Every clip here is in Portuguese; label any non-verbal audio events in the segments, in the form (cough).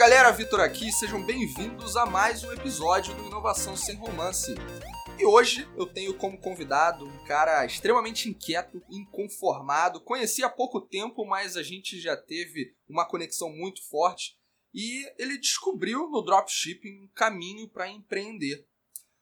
galera, Vitor aqui, sejam bem-vindos a mais um episódio do Inovação Sem Romance. E hoje eu tenho como convidado um cara extremamente inquieto, inconformado. Conheci há pouco tempo, mas a gente já teve uma conexão muito forte e ele descobriu no dropshipping um caminho para empreender.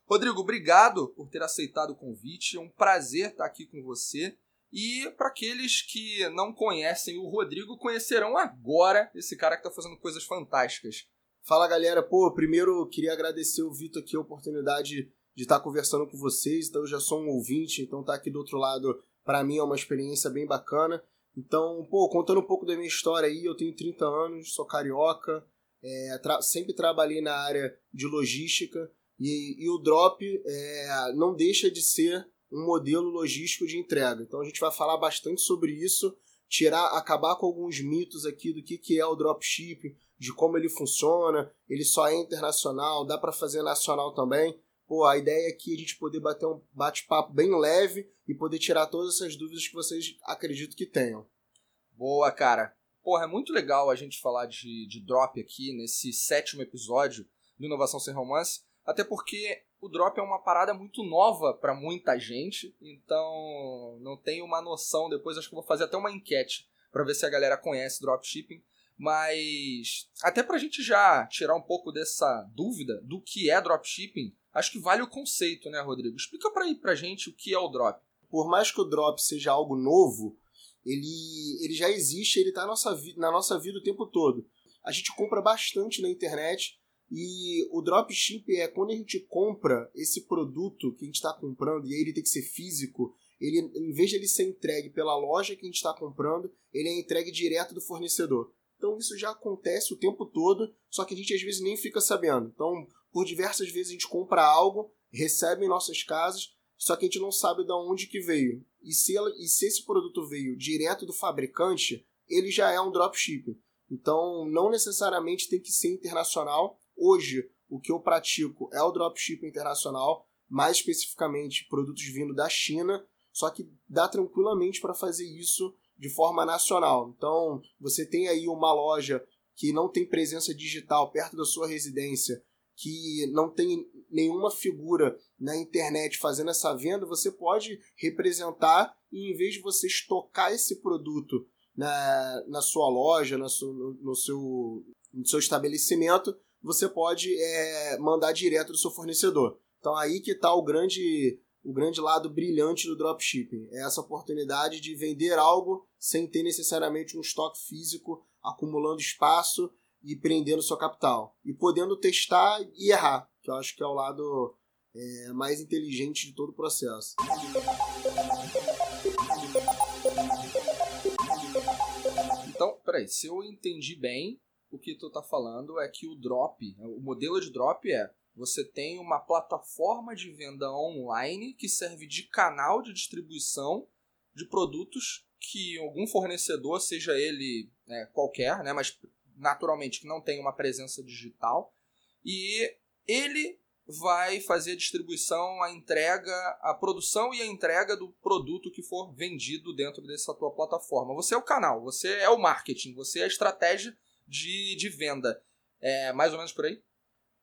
Rodrigo, obrigado por ter aceitado o convite. É um prazer estar aqui com você. E para aqueles que não conhecem o Rodrigo, conhecerão agora esse cara que está fazendo coisas fantásticas. Fala galera, pô, primeiro queria agradecer o Vitor aqui a oportunidade de estar conversando com vocês. Então eu já sou um ouvinte, então tá aqui do outro lado para mim é uma experiência bem bacana. Então, pô, contando um pouco da minha história aí, eu tenho 30 anos, sou carioca, é, tra sempre trabalhei na área de logística e, e o Drop é, não deixa de ser um modelo logístico de entrega. Então a gente vai falar bastante sobre isso, tirar, acabar com alguns mitos aqui do que, que é o dropshipping, de como ele funciona, ele só é internacional, dá para fazer nacional também. Pô, a ideia é que a gente poder bater um bate-papo bem leve e poder tirar todas essas dúvidas que vocês acreditam que tenham. Boa, cara. Porra, é muito legal a gente falar de, de drop aqui nesse sétimo episódio do Inovação Sem Romance, até porque o drop é uma parada muito nova para muita gente, então não tenho uma noção. Depois acho que vou fazer até uma enquete para ver se a galera conhece dropshipping. Mas até para a gente já tirar um pouco dessa dúvida do que é dropshipping, acho que vale o conceito, né, Rodrigo? Explica para pra gente o que é o drop. Por mais que o drop seja algo novo, ele, ele já existe, ele está na nossa vida o tempo todo. A gente compra bastante na internet e o dropship é quando a gente compra esse produto que a gente está comprando, e aí ele tem que ser físico, ele, em vez de ele ser entregue pela loja que a gente está comprando, ele é entregue direto do fornecedor. Então isso já acontece o tempo todo, só que a gente às vezes nem fica sabendo. Então, por diversas vezes a gente compra algo, recebe em nossas casas, só que a gente não sabe de onde que veio. E se, ela, e se esse produto veio direto do fabricante, ele já é um dropshipping. Então, não necessariamente tem que ser internacional, Hoje, o que eu pratico é o dropshipping internacional, mais especificamente produtos vindo da China, só que dá tranquilamente para fazer isso de forma nacional. Então, você tem aí uma loja que não tem presença digital perto da sua residência, que não tem nenhuma figura na internet fazendo essa venda, você pode representar e em vez de você estocar esse produto na, na sua loja, no, seu, no, seu, no seu estabelecimento, você pode é, mandar direto do seu fornecedor. Então aí que está o grande, o grande lado brilhante do dropshipping. É essa oportunidade de vender algo sem ter necessariamente um estoque físico acumulando espaço e prendendo seu capital. E podendo testar e errar, que eu acho que é o lado é, mais inteligente de todo o processo. Então, peraí, se eu entendi bem, que tu tá falando é que o drop, o modelo de drop é você tem uma plataforma de venda online que serve de canal de distribuição de produtos que algum fornecedor, seja ele né, qualquer, né, mas naturalmente que não tem uma presença digital, e ele vai fazer a distribuição, a entrega, a produção e a entrega do produto que for vendido dentro dessa tua plataforma. Você é o canal, você é o marketing, você é a estratégia de, de venda. É mais ou menos por aí?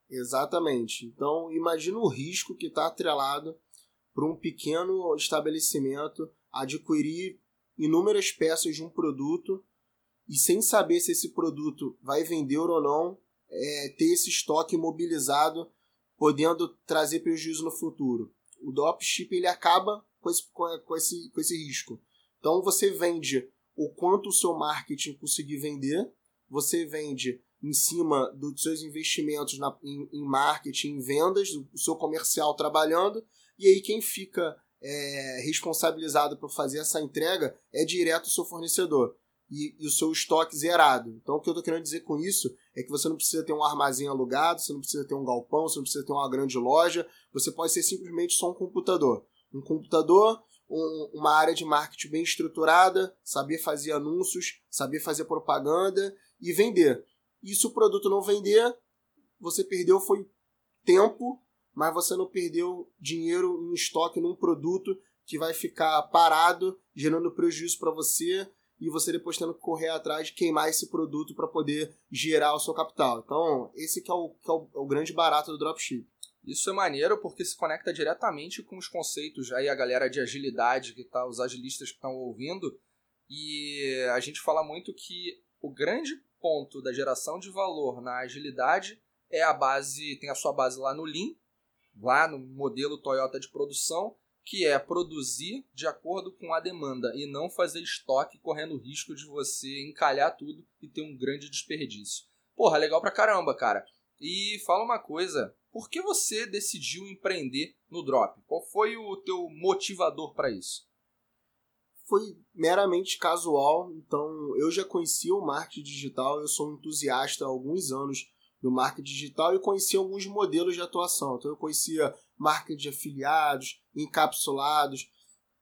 Exatamente. Então, imagina o risco que está atrelado para um pequeno estabelecimento adquirir inúmeras peças de um produto e sem saber se esse produto vai vender ou não, é, ter esse estoque imobilizado, podendo trazer prejuízo no futuro. O dropship ele acaba com esse, com, esse, com esse risco. Então você vende o quanto o seu marketing conseguir vender você vende em cima dos seus investimentos na, em, em, marketing, em vendas, o seu comercial trabalhando, e aí quem fica é, responsabilizado por fazer essa entrega é direto o seu fornecedor e, e o seu estoque zerado. Então o que eu estou querendo dizer com isso é que você não precisa ter um armazém alugado, você não precisa ter um galpão, você não precisa ter uma grande loja, você pode ser simplesmente só um computador. Um computador, um, uma área de marketing bem estruturada, saber fazer anúncios, saber fazer propaganda e vender. E se o produto não vender, você perdeu foi tempo, mas você não perdeu dinheiro em estoque num produto que vai ficar parado, gerando prejuízo para você e você depois tendo que correr atrás de queimar esse produto para poder gerar o seu capital. Então, esse que é o, que é o, é o grande barato do dropship. Isso é maneiro porque se conecta diretamente com os conceitos aí a galera de agilidade que tá, os agilistas que estão ouvindo. E a gente fala muito que o grande ponto da geração de valor na agilidade é a base, tem a sua base lá no Lean, lá no modelo Toyota de produção, que é produzir de acordo com a demanda e não fazer estoque correndo o risco de você encalhar tudo e ter um grande desperdício. Porra, legal pra caramba, cara. E fala uma coisa, por que você decidiu empreender no Drop? Qual foi o teu motivador para isso? Foi meramente casual, então eu já conhecia o marketing digital, eu sou um entusiasta há alguns anos do marketing digital e conhecia alguns modelos de atuação. Então eu conhecia marketing de afiliados, encapsulados,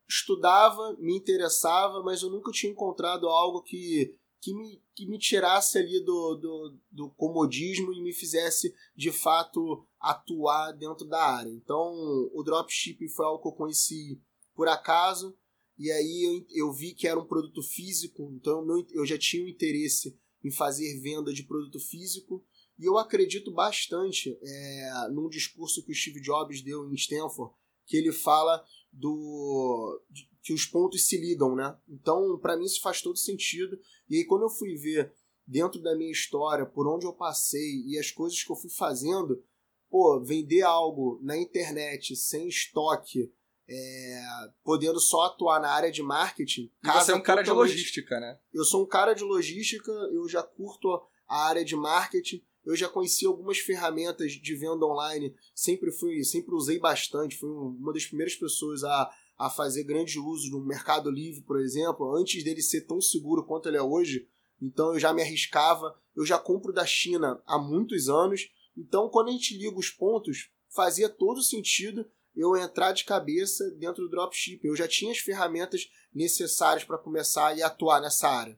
estudava, me interessava, mas eu nunca tinha encontrado algo que que me, que me tirasse ali do, do, do comodismo e me fizesse de fato atuar dentro da área. Então, o dropshipping foi algo que eu conheci por acaso, e aí eu, eu vi que era um produto físico, então eu, já tinha um interesse em fazer venda de produto físico, e eu acredito bastante é, num discurso que o Steve Jobs deu em Stanford, que ele fala do que os pontos se ligam, né? Então, para mim isso faz todo sentido. E aí quando eu fui ver dentro da minha história, por onde eu passei e as coisas que eu fui fazendo, pô, vender algo na internet sem estoque, é, podendo só atuar na área de marketing. Você é um cara de logística, né? Eu sou um cara de logística, eu já curto a área de marketing. Eu já conheci algumas ferramentas de venda online, sempre fui, sempre usei bastante, fui uma das primeiras pessoas a, a fazer grande uso no Mercado Livre, por exemplo, antes dele ser tão seguro quanto ele é hoje. Então eu já me arriscava, eu já compro da China há muitos anos. Então quando a gente liga os pontos, fazia todo sentido eu entrar de cabeça dentro do dropshipping. Eu já tinha as ferramentas necessárias para começar e atuar nessa área.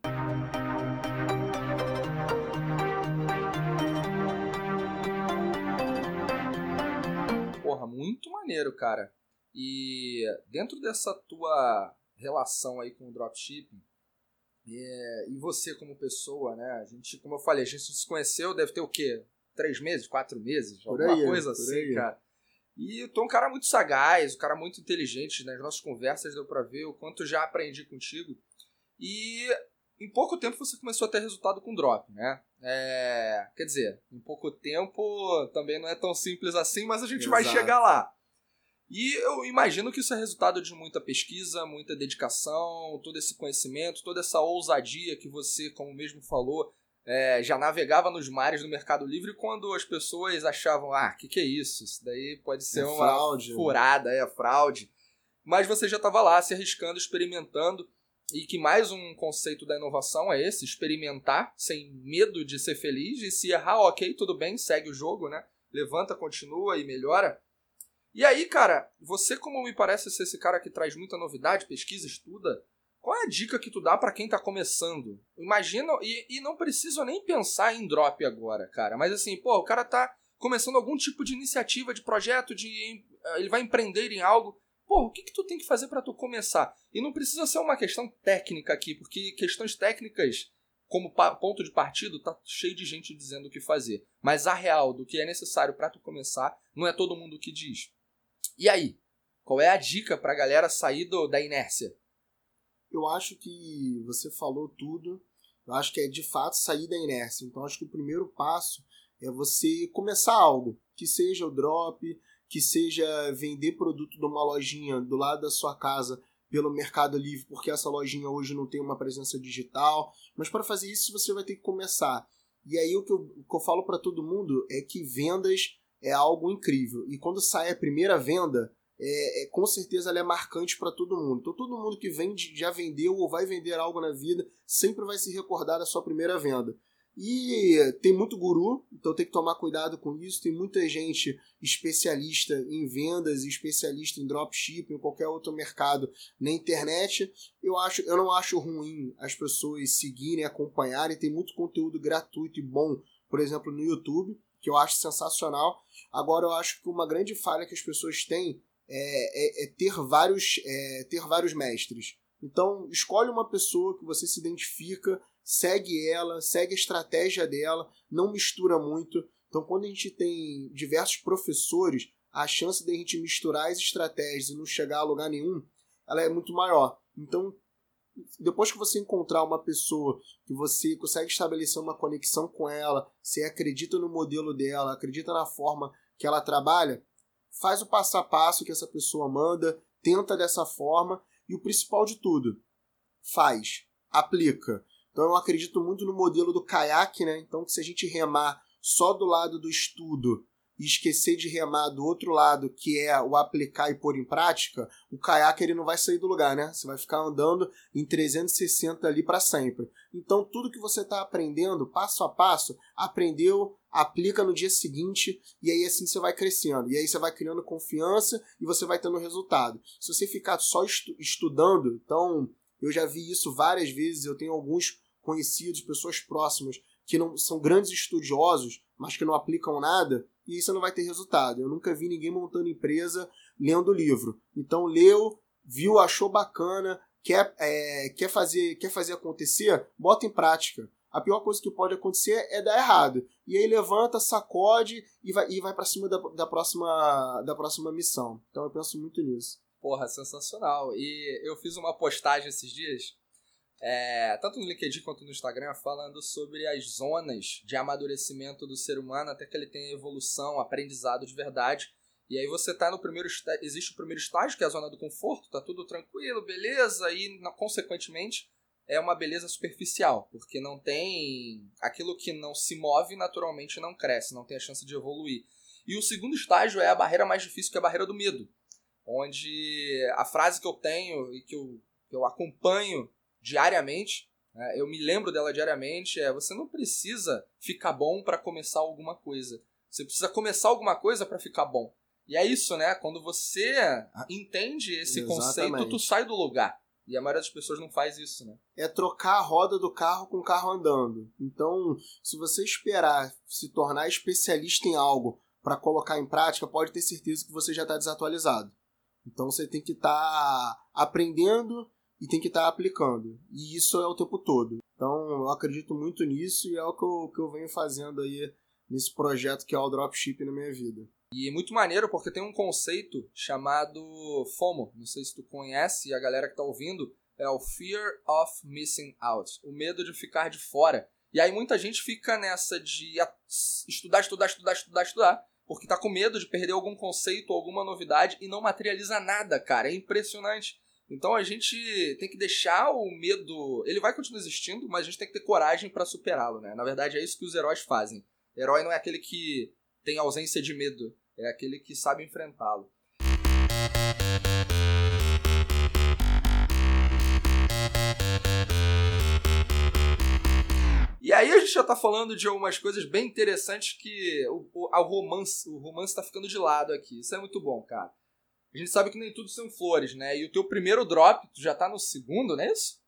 muito maneiro, cara. E dentro dessa tua relação aí com o dropshipping, é, e você como pessoa, né? A gente, como eu falei, a gente se conheceu, deve ter o quê? Três meses, quatro meses? Por alguma aí, coisa assim, aí. cara. E tu é um cara muito sagaz, um cara muito inteligente. Nas nossas conversas deu pra ver o quanto já aprendi contigo. E em pouco tempo você começou a ter resultado com drop, né? É, quer dizer, em pouco tempo também não é tão simples assim, mas a gente Exato. vai chegar lá. E eu imagino que isso é resultado de muita pesquisa, muita dedicação, todo esse conhecimento, toda essa ousadia que você, como mesmo falou, é, já navegava nos mares do Mercado Livre quando as pessoas achavam, ah, o que, que é isso? Isso daí pode ser é uma fraude, né? furada, é fraude. Mas você já estava lá se arriscando, experimentando e que mais um conceito da inovação é esse, experimentar sem medo de ser feliz e se errar, ok, tudo bem, segue o jogo, né? Levanta, continua e melhora. E aí, cara, você como me parece ser esse cara que traz muita novidade, pesquisa, estuda, qual é a dica que tu dá para quem tá começando? Imagina, e, e não preciso nem pensar em drop agora, cara, mas assim, pô, o cara tá começando algum tipo de iniciativa, de projeto, de ele vai empreender em algo, Pô, o que, que tu tem que fazer para tu começar? E não precisa ser uma questão técnica aqui, porque questões técnicas, como ponto de partido, tá cheio de gente dizendo o que fazer. Mas a real do que é necessário para tu começar, não é todo mundo que diz. E aí? Qual é a dica pra galera sair do, da inércia? Eu acho que você falou tudo. Eu acho que é de fato sair da inércia. Então acho que o primeiro passo é você começar algo, que seja o drop, que seja vender produto de uma lojinha do lado da sua casa pelo Mercado Livre, porque essa lojinha hoje não tem uma presença digital. Mas para fazer isso você vai ter que começar. E aí o que eu, o que eu falo para todo mundo é que vendas é algo incrível. E quando sai a primeira venda, é, é com certeza ela é marcante para todo mundo. Então todo mundo que vende, já vendeu ou vai vender algo na vida sempre vai se recordar da sua primeira venda. E tem muito guru, então tem que tomar cuidado com isso. Tem muita gente especialista em vendas especialista em dropshipping, qualquer outro mercado na internet. Eu acho, eu não acho ruim as pessoas seguirem, acompanharem. Tem muito conteúdo gratuito e bom, por exemplo, no YouTube, que eu acho sensacional. Agora eu acho que uma grande falha que as pessoas têm é, é, é ter vários é, ter vários mestres. Então, escolhe uma pessoa que você se identifica, segue ela, segue a estratégia dela, não mistura muito. Então, quando a gente tem diversos professores, a chance de a gente misturar as estratégias e não chegar a lugar nenhum, ela é muito maior. Então, depois que você encontrar uma pessoa que você consegue estabelecer uma conexão com ela, você acredita no modelo dela, acredita na forma que ela trabalha, faz o passo a passo que essa pessoa manda, tenta dessa forma e o principal de tudo, faz, aplica. Então eu acredito muito no modelo do caiaque, né? Então se a gente remar só do lado do estudo e esquecer de remar do outro lado, que é o aplicar e pôr em prática, o caiaque ele não vai sair do lugar, né? Você vai ficar andando em 360 ali para sempre. Então, tudo que você está aprendendo, passo a passo, aprendeu, aplica no dia seguinte e aí assim você vai crescendo. E aí você vai criando confiança e você vai tendo resultado. Se você ficar só estu estudando, então eu já vi isso várias vezes, eu tenho alguns conhecidos, pessoas próximas que não são grandes estudiosos, mas que não aplicam nada, e isso não vai ter resultado. Eu nunca vi ninguém montando empresa lendo livro. Então leu, viu, achou bacana, quer, é, quer, fazer, quer fazer acontecer, bota em prática. A pior coisa que pode acontecer é dar errado. E aí levanta, sacode e vai, e vai para cima da, da, próxima, da próxima missão. Então eu penso muito nisso. Porra, sensacional. E eu fiz uma postagem esses dias é, tanto no LinkedIn quanto no Instagram, falando sobre as zonas de amadurecimento do ser humano até que ele tenha evolução, aprendizado de verdade. E aí você tá no primeiro existe o primeiro estágio, que é a zona do conforto, tá tudo tranquilo, beleza, e consequentemente é uma beleza superficial, porque não tem aquilo que não se move naturalmente não cresce, não tem a chance de evoluir. E o segundo estágio é a barreira mais difícil, que é a barreira do medo, onde a frase que eu tenho e que eu, que eu acompanho diariamente. Né? Eu me lembro dela diariamente. É você não precisa ficar bom para começar alguma coisa. Você precisa começar alguma coisa para ficar bom. E é isso, né? Quando você entende esse Exatamente. conceito, tu sai do lugar. E a maioria das pessoas não faz isso, né? É trocar a roda do carro com o carro andando. Então, se você esperar se tornar especialista em algo para colocar em prática, pode ter certeza que você já está desatualizado. Então, você tem que estar tá aprendendo e tem que estar tá aplicando. E isso é o tempo todo. Então eu acredito muito nisso e é o que eu, que eu venho fazendo aí nesse projeto que é o Dropship na minha vida. E é muito maneiro porque tem um conceito chamado FOMO. Não sei se tu conhece, e a galera que tá ouvindo, é o Fear of Missing Out. O medo de ficar de fora. E aí muita gente fica nessa de estudar, estudar, estudar, estudar, estudar, porque tá com medo de perder algum conceito, alguma novidade e não materializa nada, cara. É impressionante. Então a gente tem que deixar o medo. Ele vai continuar existindo, mas a gente tem que ter coragem para superá-lo, né? Na verdade é isso que os heróis fazem. Herói não é aquele que tem ausência de medo, é aquele que sabe enfrentá-lo. E aí a gente já tá falando de algumas coisas bem interessantes que o, o, romance, o romance tá ficando de lado aqui. Isso é muito bom, cara. A gente sabe que nem tudo são flores, né? E o teu primeiro drop, tu já tá no segundo, não é isso?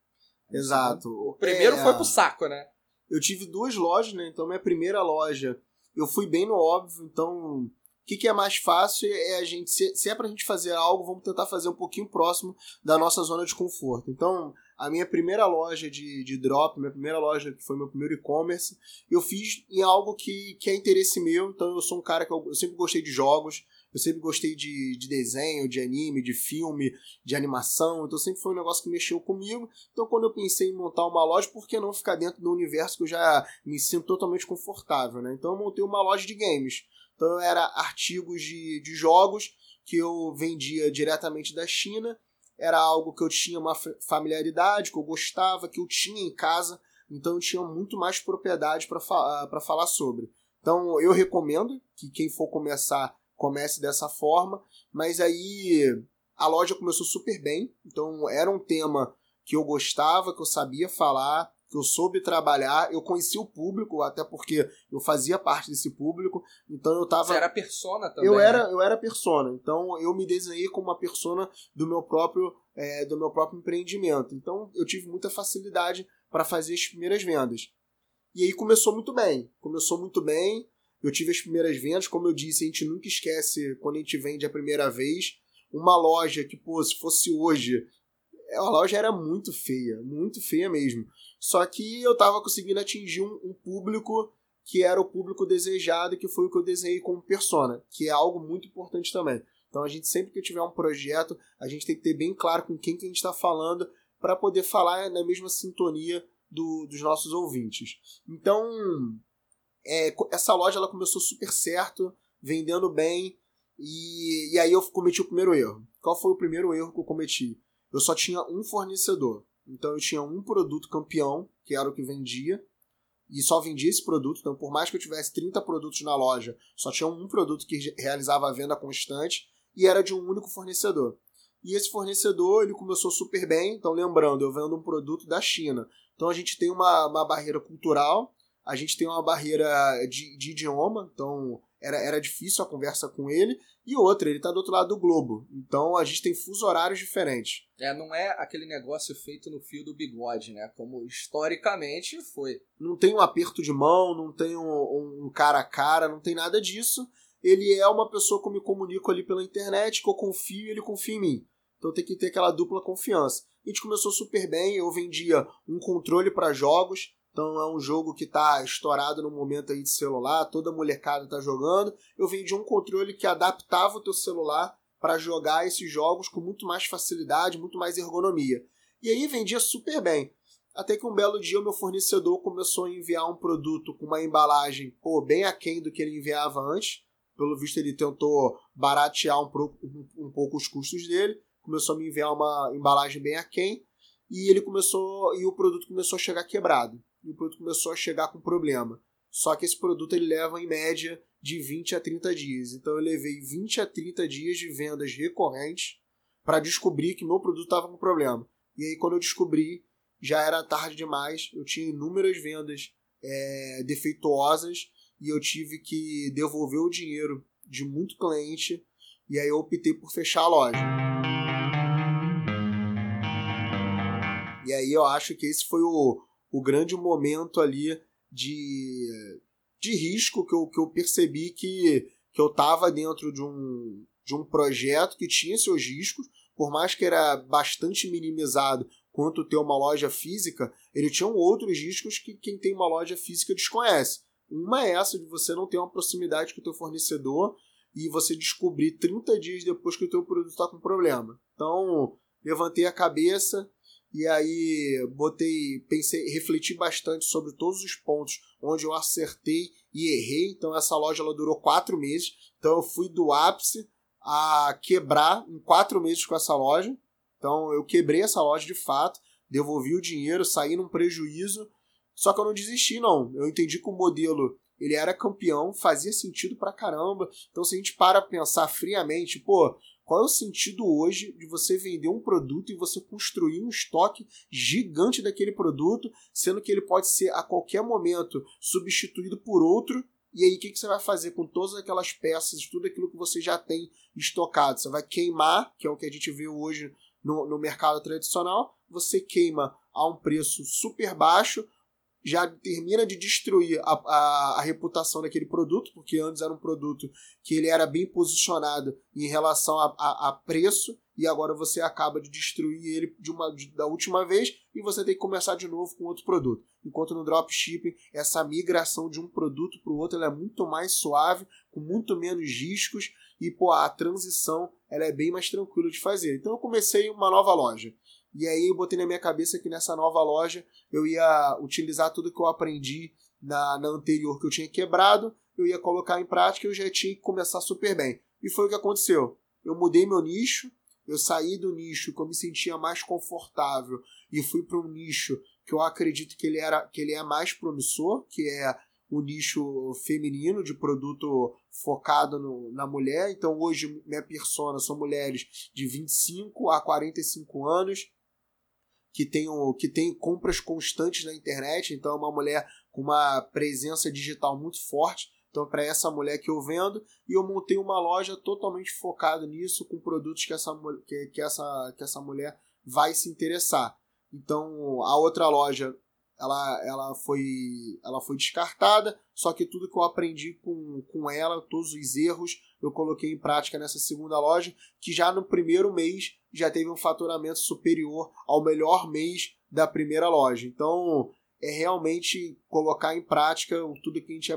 Exato. O primeiro é... foi pro saco, né? Eu tive duas lojas, né? Então, minha primeira loja, eu fui bem no óbvio. Então, o que, que é mais fácil é a gente, se, se é pra gente fazer algo, vamos tentar fazer um pouquinho próximo da nossa zona de conforto. Então, a minha primeira loja de, de drop, minha primeira loja que foi meu primeiro e-commerce, eu fiz em algo que, que é interesse meu. Então, eu sou um cara que eu, eu sempre gostei de jogos. Eu sempre gostei de, de desenho, de anime, de filme, de animação. Então sempre foi um negócio que mexeu comigo. Então quando eu pensei em montar uma loja, por que não ficar dentro do universo que eu já me sinto totalmente confortável, né? Então eu montei uma loja de games. Então era artigos de, de jogos que eu vendia diretamente da China. Era algo que eu tinha uma familiaridade, que eu gostava, que eu tinha em casa. Então eu tinha muito mais propriedade para fa falar sobre. Então eu recomendo que quem for começar comece dessa forma, mas aí a loja começou super bem, então era um tema que eu gostava, que eu sabia falar, que eu soube trabalhar, eu conhecia o público, até porque eu fazia parte desse público, então eu tava... Você era persona também, Eu era, né? eu era persona, então eu me desenhei como uma persona do meu próprio, é, do meu próprio empreendimento, então eu tive muita facilidade para fazer as primeiras vendas. E aí começou muito bem, começou muito bem, eu tive as primeiras vendas, como eu disse, a gente nunca esquece quando a gente vende a primeira vez. Uma loja que, pô, se fosse hoje, a loja era muito feia, muito feia mesmo. Só que eu tava conseguindo atingir um, um público que era o público desejado, que foi o que eu desenhei como persona, que é algo muito importante também. Então a gente sempre que tiver um projeto, a gente tem que ter bem claro com quem que a gente está falando para poder falar na mesma sintonia do, dos nossos ouvintes. Então é, essa loja ela começou super certo, vendendo bem, e, e aí eu cometi o primeiro erro. Qual foi o primeiro erro que eu cometi? Eu só tinha um fornecedor. Então eu tinha um produto campeão, que era o que vendia, e só vendia esse produto. Então, por mais que eu tivesse 30 produtos na loja, só tinha um produto que realizava a venda constante e era de um único fornecedor. E esse fornecedor ele começou super bem. Então, lembrando, eu vendo um produto da China. Então, a gente tem uma, uma barreira cultural, a gente tem uma barreira de, de idioma. Então, era, era difícil a conversa com ele. E outra, ele está do outro lado do globo. Então a gente tem fuso horários diferentes. É, não é aquele negócio feito no fio do bigode, né? Como historicamente foi. Não tem um aperto de mão, não tem um, um cara a cara, não tem nada disso. Ele é uma pessoa que eu me comunico ali pela internet, que eu confio e ele confia em mim. Então tem que ter aquela dupla confiança. A gente começou super bem, eu vendia um controle para jogos, então é um jogo que está estourado no momento aí de celular, toda molecada está jogando. Eu vendi um controle que adaptava o teu celular para jogar esses jogos com muito mais facilidade, muito mais ergonomia. E aí vendia super bem. Até que um belo dia o meu fornecedor começou a enviar um produto com uma embalagem pô, bem aquém do que ele enviava antes. Pelo visto, ele tentou baratear um, um, pouco os custos dele. Começou a me enviar uma embalagem bem aquém. E ele começou. E o produto começou a chegar quebrado e o produto começou a chegar com problema. Só que esse produto ele leva em média de 20 a 30 dias. Então eu levei 20 a 30 dias de vendas recorrentes para descobrir que meu produto estava com problema. E aí quando eu descobri, já era tarde demais, eu tinha inúmeras vendas é, defeituosas e eu tive que devolver o dinheiro de muito cliente e aí eu optei por fechar a loja. E aí eu acho que esse foi o, o grande momento ali de, de risco que eu, que eu percebi que, que eu estava dentro de um, de um projeto que tinha seus riscos, por mais que era bastante minimizado quanto ter uma loja física, ele tinha outros riscos que quem tem uma loja física desconhece. Uma é essa de você não ter uma proximidade com o teu fornecedor e você descobrir 30 dias depois que o teu produto está com problema. Então, levantei a cabeça, e aí botei, pensei, refleti bastante sobre todos os pontos onde eu acertei e errei. Então essa loja ela durou quatro meses. Então eu fui do ápice a quebrar em quatro meses com essa loja. Então eu quebrei essa loja de fato, devolvi o dinheiro, saí num prejuízo. Só que eu não desisti não. Eu entendi que o modelo ele era campeão, fazia sentido pra caramba. Então se a gente para pensar friamente, pô, qual é o sentido hoje de você vender um produto e você construir um estoque gigante daquele produto, sendo que ele pode ser a qualquer momento substituído por outro? E aí, o que, você vai fazer com todas aquelas peças, tudo aquilo que você já tem estocado? Você vai queimar, que é o que a gente vê hoje no, no mercado tradicional, você queima a um preço super baixo, já termina de destruir a, a, a, reputação daquele produto, porque antes era um produto que ele era bem posicionado em relação a, a, a preço, e agora você acaba de destruir ele de uma, de, da última vez e você tem que começar de novo com outro produto. Enquanto no dropshipping, essa migração de um produto para o outro é muito mais suave, com muito menos riscos, e pô, a transição ela é bem mais tranquila de fazer. Então eu comecei uma nova loja. E aí eu botei na minha cabeça que nessa nova loja eu ia utilizar tudo que eu aprendi na, na anterior que eu tinha quebrado, eu ia colocar em prática e eu já tinha que começar super bem. E foi o que aconteceu. Eu mudei meu nicho, eu saí do nicho que eu me sentia mais confortável e fui para um nicho que eu acredito que ele, era, que ele é mais promissor, que é o nicho feminino de produto focado no, na mulher. Então hoje minha persona são mulheres de 25 a 45 anos que tem, um, que tem compras constantes na internet, então é uma mulher com uma presença digital muito forte. Então, para essa mulher que eu vendo, e eu montei uma loja totalmente focada nisso, com produtos que essa, que, que, essa, que essa mulher vai se interessar. Então, a outra loja ela, ela, foi, ela foi descartada, só que tudo que eu aprendi com, com ela, todos os erros, eu coloquei em prática nessa segunda loja, que já no primeiro mês já teve um faturamento superior ao melhor mês da primeira loja. Então, é realmente colocar em prática tudo que a gente,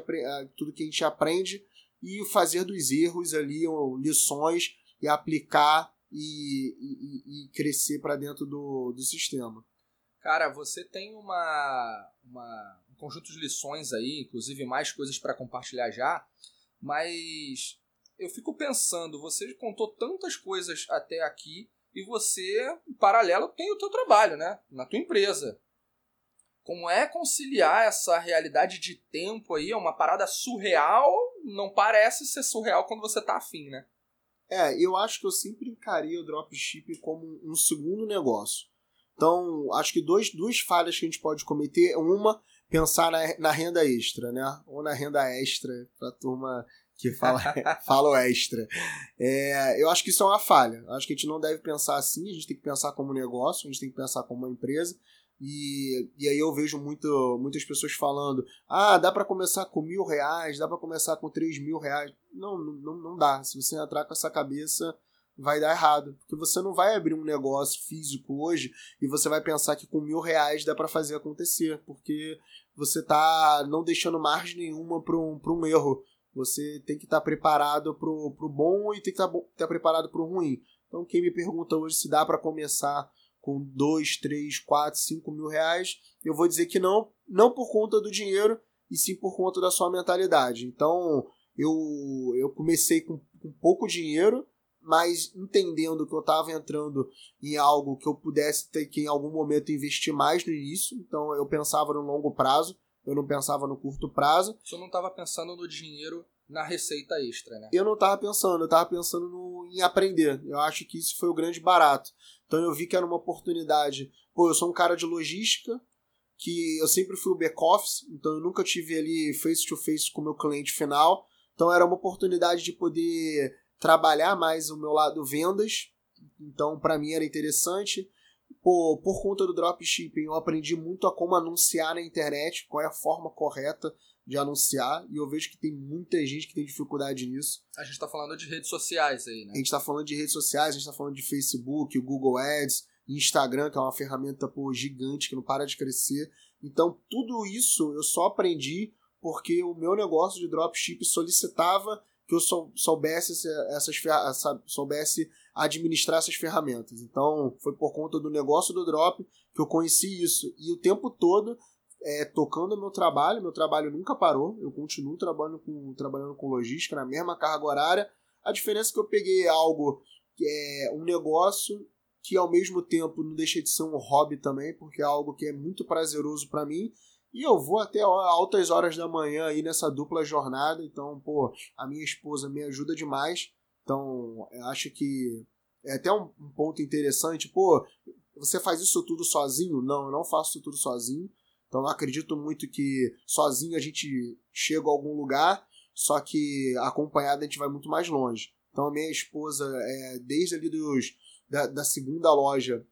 tudo que a gente aprende e fazer dos erros ali lições e aplicar e, e, e crescer para dentro do, do sistema. Cara, você tem uma, uma, um conjunto de lições aí, inclusive mais coisas para compartilhar já, mas eu fico pensando, você contou tantas coisas até aqui e você, em paralelo, tem o teu trabalho, né? Na tua empresa. Como é conciliar essa realidade de tempo aí? É uma parada surreal, não parece ser surreal quando você tá afim, né? É, eu acho que eu sempre encarei o dropship como um segundo negócio. Então, acho que dois, duas falhas que a gente pode cometer. Uma, pensar na, na renda extra, né? Ou na renda extra, pra turma que fala, (laughs) fala o extra. É, eu acho que isso é uma falha. Acho que a gente não deve pensar assim, a gente tem que pensar como negócio, a gente tem que pensar como uma empresa. E, e aí eu vejo muito, muitas pessoas falando: ah, dá para começar com mil reais, dá para começar com três mil reais. Não, não, não dá. Se você entrar com essa cabeça, vai dar errado. Porque você não vai abrir um negócio físico hoje e você vai pensar que com mil reais dá para fazer acontecer, porque você tá não deixando margem nenhuma para um, um erro. Você tem que estar tá preparado para o bom e tem que estar tá, tá preparado para o ruim. Então, quem me pergunta hoje se dá para começar com dois, três, quatro, cinco mil reais, eu vou dizer que não, não por conta do dinheiro, e sim por conta da sua mentalidade. Então, eu, eu comecei com, com pouco dinheiro, mas entendendo que eu estava entrando em algo que eu pudesse ter que em algum momento investir mais no início, então eu pensava no longo prazo, eu não pensava no curto prazo. Você não estava pensando no dinheiro na receita extra, né? Eu não estava pensando, eu estava pensando no, em aprender. Eu acho que isso foi o grande barato. Então eu vi que era uma oportunidade. Pô, eu sou um cara de logística, que eu sempre fui o back-office, então eu nunca tive ali face-to-face -face com o meu cliente final. Então era uma oportunidade de poder trabalhar mais o meu lado vendas. Então, para mim era interessante. Por, por conta do dropshipping, eu aprendi muito a como anunciar na internet, qual é a forma correta de anunciar, e eu vejo que tem muita gente que tem dificuldade nisso. A gente está falando de redes sociais aí, né? A gente está falando de redes sociais, a gente está falando de Facebook, Google Ads, Instagram, que é uma ferramenta pô, gigante que não para de crescer. Então, tudo isso eu só aprendi porque o meu negócio de dropship solicitava que eu soubesse essas soubesse administrar essas ferramentas. Então, foi por conta do negócio do drop que eu conheci isso. E o tempo todo é, tocando meu trabalho, meu trabalho nunca parou, eu continuo trabalhando com, trabalhando com logística na mesma carga horária. A diferença é que eu peguei algo que é um negócio que ao mesmo tempo não deixa de ser um hobby também, porque é algo que é muito prazeroso para mim e eu vou até altas horas da manhã aí nessa dupla jornada. Então, pô, a minha esposa me ajuda demais. Então, acho que é até um, um ponto interessante. Pô, você faz isso tudo sozinho? Não, eu não faço isso tudo sozinho. Então, eu acredito muito que sozinho a gente chega a algum lugar, só que acompanhado a gente vai muito mais longe. Então, a minha esposa, é, desde ali dos, da, da segunda loja,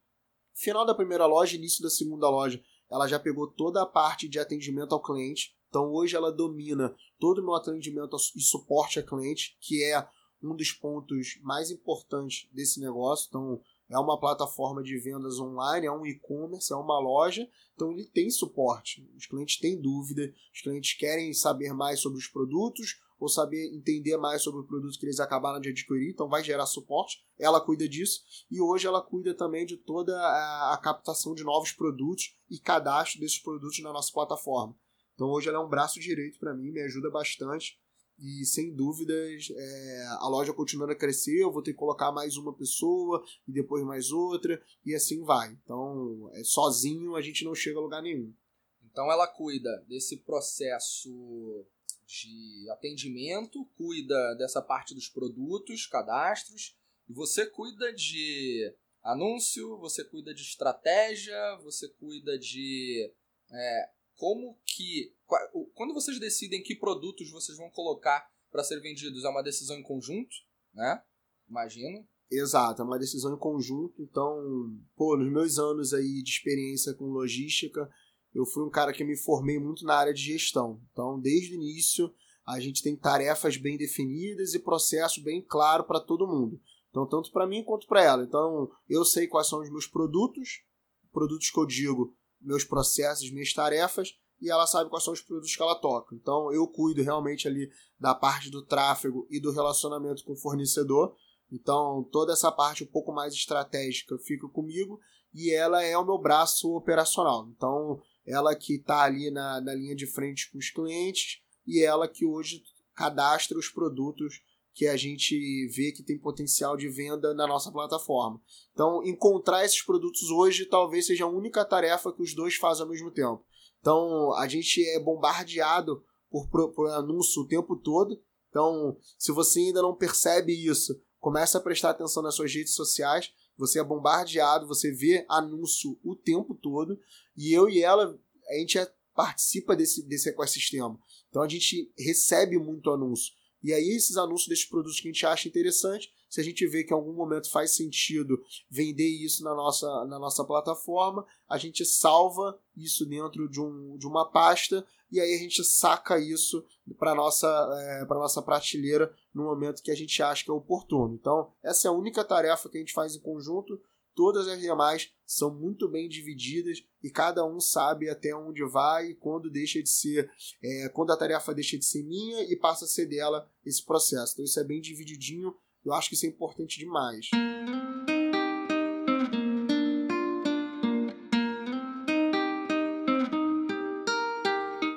final da primeira loja, início da segunda loja, ela já pegou toda a parte de atendimento ao cliente. Então hoje ela domina todo o meu atendimento e suporte a cliente, que é um dos pontos mais importantes desse negócio. Então é uma plataforma de vendas online, é um e-commerce, é uma loja, então ele tem suporte. Os clientes têm dúvida, os clientes querem saber mais sobre os produtos, ou saber entender mais sobre o produto que eles acabaram de adquirir, então vai gerar suporte. Ela cuida disso e hoje ela cuida também de toda a, captação de novos produtos e cadastro desses produtos na nossa plataforma. Então hoje ela é um braço direito para mim, me ajuda bastante e sem dúvidas é, a loja continuando a crescer, eu vou ter que colocar mais uma pessoa e depois mais outra e assim vai. Então é, sozinho a gente não chega a lugar nenhum. Então ela cuida desse processo de atendimento, cuida dessa parte dos produtos, cadastros, e você cuida de anúncio, você cuida de estratégia, você cuida de é, como que. Quando vocês decidem que produtos vocês vão colocar para ser vendidos, é uma decisão em conjunto, né? Imagino. Exato, é uma decisão em conjunto. Então, pô, nos meus anos aí de experiência com logística, eu fui um cara que me formei muito na área de gestão. Então, desde o início, a gente tem tarefas bem definidas e processo bem claro para todo mundo. Então, tanto para mim quanto para ela. Então, eu sei quais são os meus produtos, produtos que eu digo, meus processos, minhas tarefas, e ela sabe quais são os produtos que ela toca. Então, eu cuido realmente ali da parte do tráfego e do relacionamento com o fornecedor. Então, toda essa parte um pouco mais estratégica fica comigo e ela é o meu braço operacional. Então, ela que está ali na, na linha de frente com os clientes e ela que hoje cadastra os produtos que a gente vê que tem potencial de venda na nossa plataforma. Então, encontrar esses produtos hoje talvez seja a única tarefa que os dois fazem ao mesmo tempo. Então, a gente é bombardeado por, por anúncio o tempo todo. Então, se você ainda não percebe isso, comece a prestar atenção nas suas redes sociais. Você é bombardeado, você vê anúncio o tempo todo. E eu e ela, a gente é, participa desse, desse ecossistema. Então, a gente recebe muito anúncio. E aí, esses anúncios desses produtos que a gente acha interessante, se a gente vê que em algum momento faz sentido vender isso na nossa, na nossa plataforma, a gente salva isso dentro de, um, de uma pasta e aí a gente saca isso para nossa é, para nossa prateleira no momento que a gente acha que é oportuno. Então, essa é a única tarefa que a gente faz em conjunto Todas as demais são muito bem divididas e cada um sabe até onde vai e quando deixa de ser, é, quando a tarefa deixa de ser minha e passa a ser dela esse processo. Então isso é bem divididinho. Eu acho que isso é importante demais.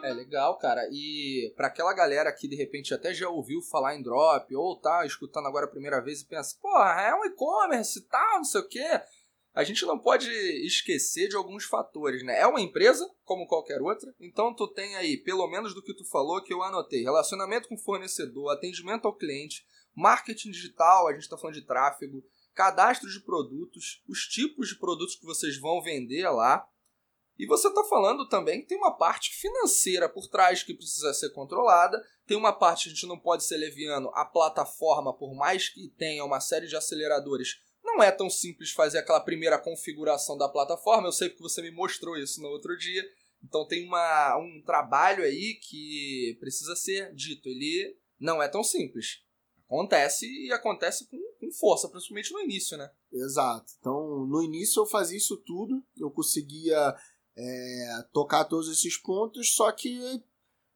É legal, cara. E para aquela galera que de repente até já ouviu falar em drop ou tá escutando agora a primeira vez e pensa, porra, é um e-commerce e tal, não sei o quê. A gente não pode esquecer de alguns fatores, né? É uma empresa, como qualquer outra, então tu tem aí, pelo menos do que tu falou, que eu anotei: relacionamento com o fornecedor, atendimento ao cliente, marketing digital, a gente está falando de tráfego, cadastro de produtos, os tipos de produtos que vocês vão vender lá, e você está falando também que tem uma parte financeira por trás que precisa ser controlada, tem uma parte que a gente não pode ser leviano, a plataforma, por mais que tenha uma série de aceleradores, não é tão simples fazer aquela primeira configuração da plataforma. Eu sei que você me mostrou isso no outro dia. Então tem uma, um trabalho aí que precisa ser dito. Ele não é tão simples. Acontece e acontece com, com força, principalmente no início, né? Exato. Então, no início eu fazia isso tudo, eu conseguia é, tocar todos esses pontos, só que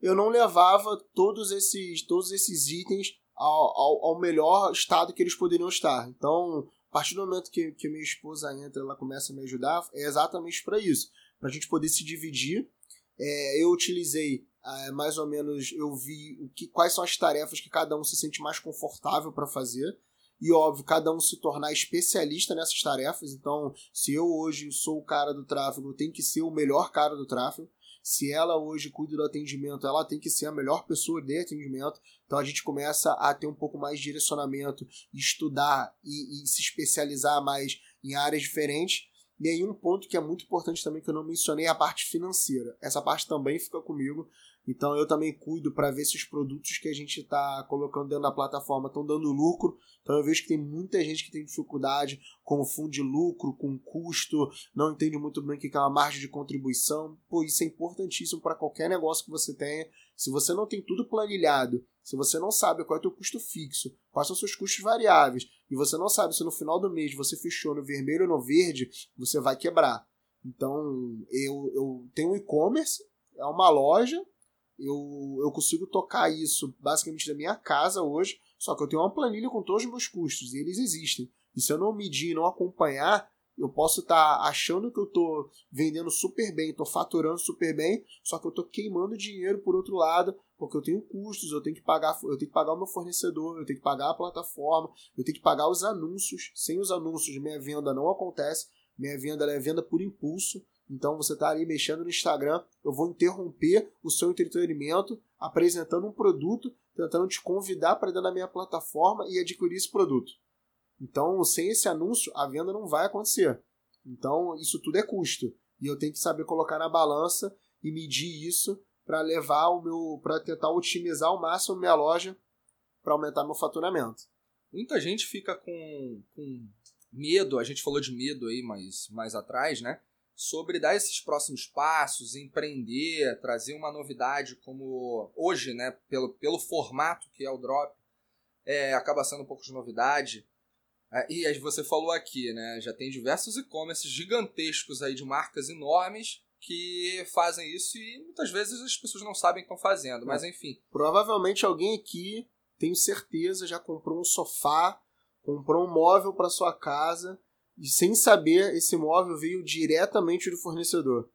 eu não levava todos esses, todos esses itens ao, ao, ao, melhor estado que eles poderiam estar. Então, a partir do momento que, que minha esposa entra, ela começa a me ajudar, é exatamente para isso, para a gente poder se dividir. É, eu utilizei é, mais ou menos, eu vi o que, quais são as tarefas que cada um se sente mais confortável para fazer e óbvio, cada um se tornar especialista nessas tarefas. Então, se eu hoje sou o cara do tráfego, eu tenho que ser o melhor cara do tráfego. Se ela hoje cuida do atendimento, ela tem que ser a melhor pessoa de atendimento. Então a gente começa a ter um pouco mais de direcionamento, estudar e, e se especializar mais em áreas diferentes. E aí um ponto que é muito importante também que eu não mencionei é a parte financeira. Essa parte também fica comigo, então eu também cuido para ver se os produtos que a gente está colocando dentro da plataforma estão dando lucro. Então eu vejo que tem muita gente que tem dificuldade com o fundo de lucro, com custo, não entende muito bem o que é uma margem de contribuição. Pô, isso é importantíssimo para qualquer negócio que você tenha. Se você não tem tudo planilhado, se você não sabe qual é o teu custo fixo, quais são seus custos variáveis, e você não sabe se no final do mês você fechou no vermelho ou no verde, você vai quebrar. Então, eu, eu tenho um e-commerce, é uma loja, eu, eu consigo tocar isso basicamente da minha casa hoje, só que eu tenho uma planilha com todos os meus custos e eles existem. E se eu não medir não acompanhar, eu posso estar tá achando que eu estou vendendo super bem, estou faturando super bem, só que eu estou queimando dinheiro por outro lado, porque eu tenho custos, eu tenho que pagar, eu tenho que pagar o meu fornecedor, eu tenho que pagar a plataforma, eu tenho que pagar os anúncios. Sem os anúncios, minha venda não acontece. Minha venda é venda por impulso. Então você está ali mexendo no Instagram, eu vou interromper o seu entretenimento apresentando um produto, tentando te convidar para dentro da minha plataforma e adquirir esse produto. Então, sem esse anúncio, a venda não vai acontecer. Então, isso tudo é custo. E eu tenho que saber colocar na balança e medir isso para levar o meu, para tentar otimizar ao máximo minha loja para aumentar meu faturamento. Muita gente fica com, com medo, a gente falou de medo aí mais, mais atrás, né? Sobre dar esses próximos passos, empreender, trazer uma novidade como hoje, né, pelo, pelo formato que é o Drop, é, acaba sendo um pouco de novidade. É, e você falou aqui, né? Já tem diversos e-commerces gigantescos aí de marcas enormes que fazem isso e muitas vezes as pessoas não sabem que estão fazendo, mas enfim. Provavelmente alguém aqui, tenho certeza, já comprou um sofá, comprou um móvel para sua casa e sem saber esse móvel veio diretamente do fornecedor.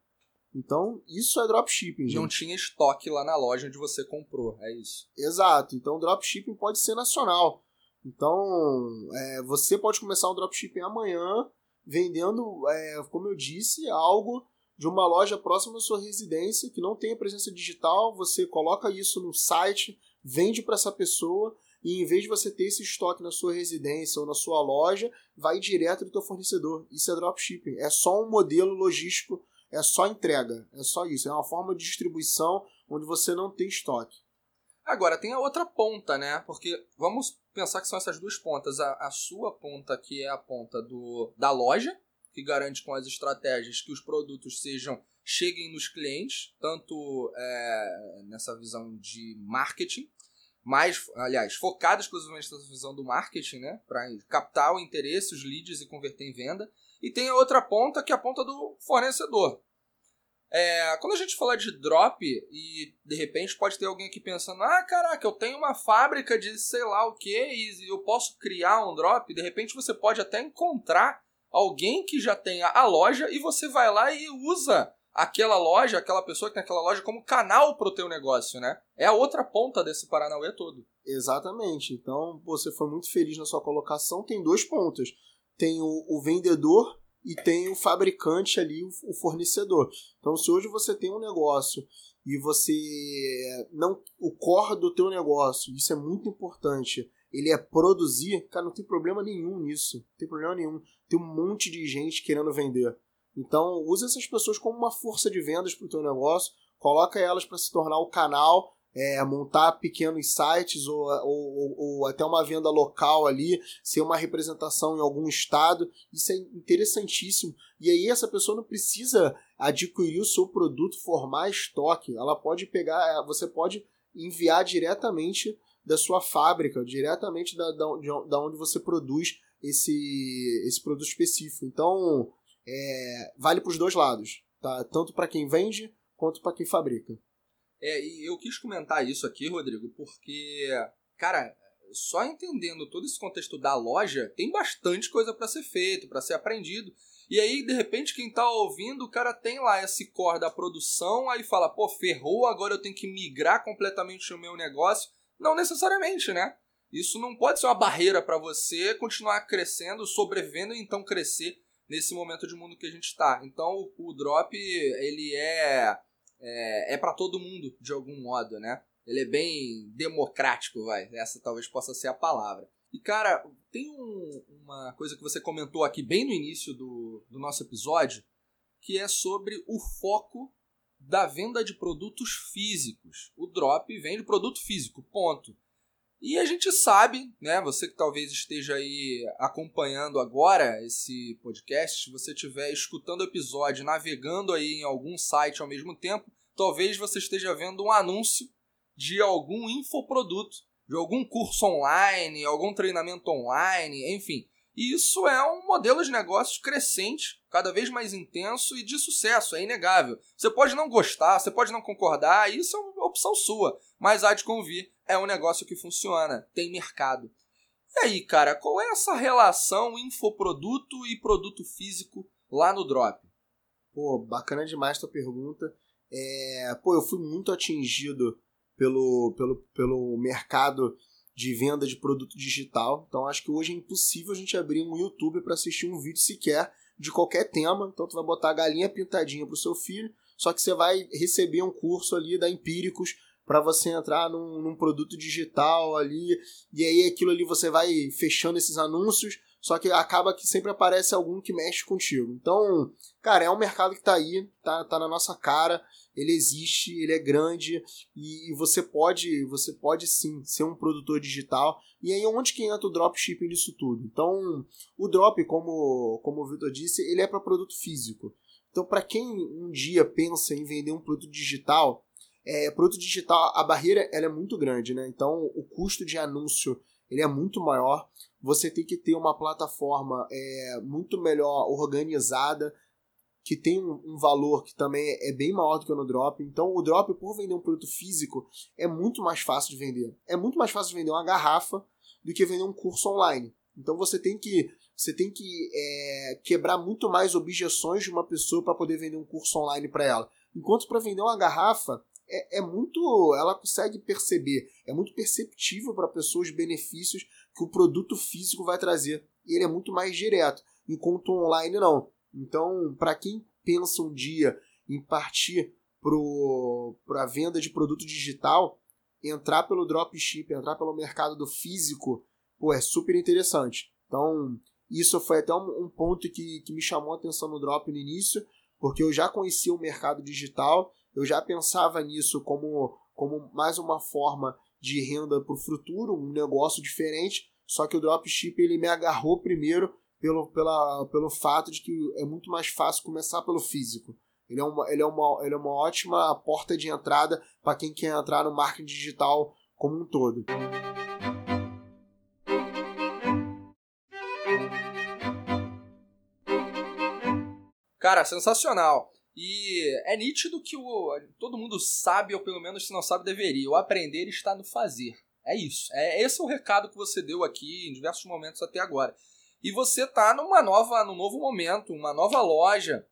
Então, isso é dropshipping, gente. Não tinha estoque lá na loja onde você comprou, é isso. Exato. Então, dropshipping pode ser nacional. Então, é, você pode começar um dropshipping amanhã vendendo, é, como eu disse, algo de uma loja próxima da sua residência que não tem presença digital. Você coloca isso no site, vende para essa pessoa e em vez de você ter esse estoque na sua residência ou na sua loja, vai direto do teu fornecedor. Isso é dropshipping. É só um modelo logístico, é só entrega, é só isso. É uma forma de distribuição onde você não tem estoque. Agora, tem a outra ponta, né? Porque vamos pensar que são essas duas pontas. A, a sua ponta, que é a ponta do, da loja, que garante com as estratégias que os produtos sejam cheguem nos clientes, tanto é, nessa visão de marketing, mais, aliás, focado exclusivamente nessa visão do marketing, né, para captar o interesse, os leads e converter em venda. E tem a outra ponta, que é a ponta do fornecedor. É, quando a gente fala de drop e de repente pode ter alguém aqui pensando: ah, caraca, eu tenho uma fábrica de sei lá o que e eu posso criar um drop. De repente você pode até encontrar alguém que já tenha a loja e você vai lá e usa aquela loja, aquela pessoa que tem aquela loja como canal para o teu negócio, né? É a outra ponta desse Paranauê todo. Exatamente. Então você foi muito feliz na sua colocação. Tem dois pontos. Tem o, o vendedor e tem o fabricante ali, o, o fornecedor. Então, se hoje você tem um negócio e você não o core do teu negócio, isso é muito importante. Ele é produzir, cara, não tem problema nenhum nisso. Não tem problema nenhum. Tem um monte de gente querendo vender. Então, use essas pessoas como uma força de vendas para o teu negócio, coloca elas para se tornar o canal é, montar pequenos sites ou, ou, ou, até uma venda local ali, ser uma representação em algum estado, isso é interessantíssimo. E aí essa pessoa não precisa adquirir o seu produto, formar estoque, ela pode pegar, é, você pode enviar diretamente da sua fábrica, diretamente da, da, da onde você produz esse, esse produto específico. Então, é, vale para os dois lados, tá? tanto para quem vende quanto para quem fabrica. É, e eu quis comentar isso aqui, Rodrigo, porque, cara, só entendendo todo esse contexto da loja, tem bastante coisa para ser feito, para ser aprendido. E aí, de repente, quem tá ouvindo, o cara tem lá esse core da produção, aí fala, pô, ferrou, agora eu tenho que migrar completamente o meu negócio. Não necessariamente, né? Isso não pode ser uma barreira para você continuar crescendo, sobrevivendo e então crescer nesse momento de mundo que a gente está. Então, o, o drop, ele é é, é para todo mundo, de algum modo, né? Ele é bem democrático, vai. Essa talvez possa ser a palavra. E, cara, tem um, uma coisa que você comentou aqui bem no início do, do nosso episódio, que é sobre o foco da venda de produtos físicos. O drop vende produto físico, ponto. E a gente sabe, né, você que talvez esteja aí acompanhando agora esse podcast, se você estiver escutando o episódio, navegando aí em algum site ao mesmo tempo, talvez você esteja vendo um anúncio de algum infoproduto, de algum curso online, algum treinamento online, enfim. E isso é um modelo de negócios crescente, cada vez mais intenso e de sucesso, é inegável. Você pode não gostar, você pode não concordar, isso é uma opção sua, mas há de convir é um negócio que funciona, tem mercado. E aí, cara, qual é essa relação infoproduto e produto físico lá no Drop? Pô, bacana demais tua pergunta. É, pô, eu fui muito atingido pelo, pelo, pelo mercado de venda de produto digital. Então acho que hoje é impossível a gente abrir um YouTube para assistir um vídeo sequer de qualquer tema. Então tu vai botar a galinha pintadinha pro seu filho, só que você vai receber um curso ali da Empíricos para você entrar num, num, produto digital ali, e aí aquilo ali você vai fechando esses anúncios, só que acaba que sempre aparece algum que mexe contigo. Então, cara, é um mercado que tá aí, tá, tá na nossa cara, ele existe, ele é grande e, e você pode, você pode sim ser um produtor digital. E aí onde que entra o dropshipping nisso tudo? Então, o drop, como, como o Vitor disse, ele é para produto físico. Então, para quem um dia pensa em vender um produto digital, é, produto digital, a barreira ela é muito grande, né? Então, o custo de anúncio ele é muito maior. Você tem que ter uma plataforma é, muito melhor organizada, que tem um, um, valor que também é bem maior do que no drop. Então, o drop, por vender um produto físico, é muito mais fácil de vender. É muito mais fácil de vender uma garrafa do que vender um curso online. Então, você tem que você tem que é, quebrar muito mais objeções de uma pessoa para poder vender um curso online para ela. Enquanto para vender uma garrafa é, é, muito, ela consegue perceber, é muito perceptível para a pessoa os benefícios que o produto físico vai trazer. E ele é muito mais direto, enquanto online não. Então, para quem pensa um dia em partir para a venda de produto digital, entrar pelo dropship, entrar pelo mercado do físico, pô, é super interessante. Então, isso foi até um, um ponto que, que me chamou a atenção no drop no início, porque eu já conhecia o mercado digital, eu já pensava nisso como, como mais uma forma de renda para o futuro, um negócio diferente, só que o dropship ele me agarrou primeiro pelo, pela, pelo fato de que é muito mais fácil começar pelo físico. Ele é uma, ele é uma, ele é uma ótima porta de entrada para quem quer entrar no marketing digital como um todo. Cara, sensacional. E é nítido que o, todo mundo sabe, ou pelo menos se não sabe, deveria. O aprender está no fazer. É isso. É, esse é o recado que você deu aqui em diversos momentos até agora. E você tá numa nova, num novo momento, uma nova loja.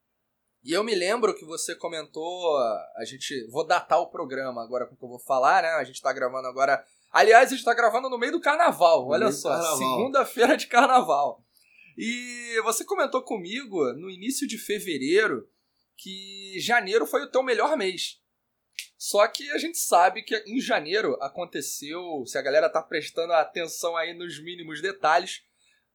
E eu me lembro que você comentou, a gente, vou datar o programa agora com o que eu vou falar, né? A gente tá gravando agora. Aliás, a gente tá gravando no meio do carnaval, no olha só, segunda-feira de carnaval. E você comentou comigo no início de fevereiro que janeiro foi o teu melhor mês. Só que a gente sabe que em janeiro aconteceu, se a galera tá prestando atenção aí nos mínimos detalhes,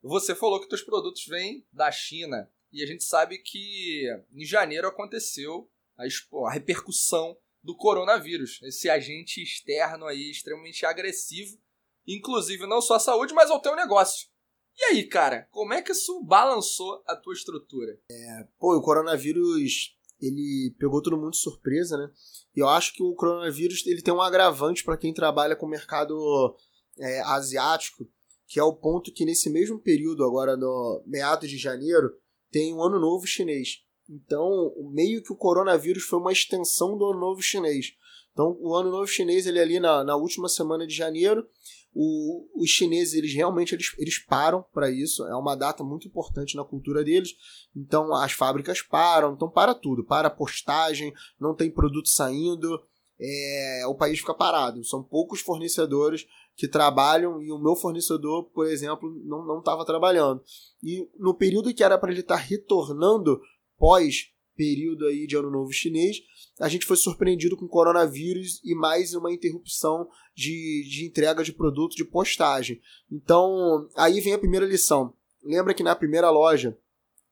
você falou que teus produtos vêm da China. E a gente sabe que em janeiro aconteceu a, a repercussão do coronavírus, esse agente externo aí extremamente agressivo, inclusive não só à saúde, mas ao teu negócio. E aí, cara, como é que isso balançou a tua estrutura? É, pô, o coronavírus ele pegou todo mundo de surpresa, né? E eu acho que o coronavírus ele tem um agravante para quem trabalha com o mercado é, asiático, que é o ponto que nesse mesmo período, agora no meados de janeiro, tem o Ano Novo Chinês. Então, meio que o coronavírus foi uma extensão do Ano Novo Chinês. Então, o Ano Novo Chinês, ele ali na, na última semana de janeiro, o, os chineses, eles realmente eles, eles param para isso. É uma data muito importante na cultura deles. Então as fábricas param, então para tudo, para postagem, não tem produto saindo, é, o país fica parado. São poucos fornecedores que trabalham e o meu fornecedor, por exemplo, não estava trabalhando. E no período que era para ele estar tá retornando pós período aí de ano novo chinês, a gente foi surpreendido com coronavírus e mais uma interrupção de, de entrega de produto de postagem. Então, aí vem a primeira lição. Lembra que na primeira loja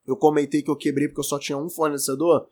eu comentei que eu quebrei porque eu só tinha um fornecedor?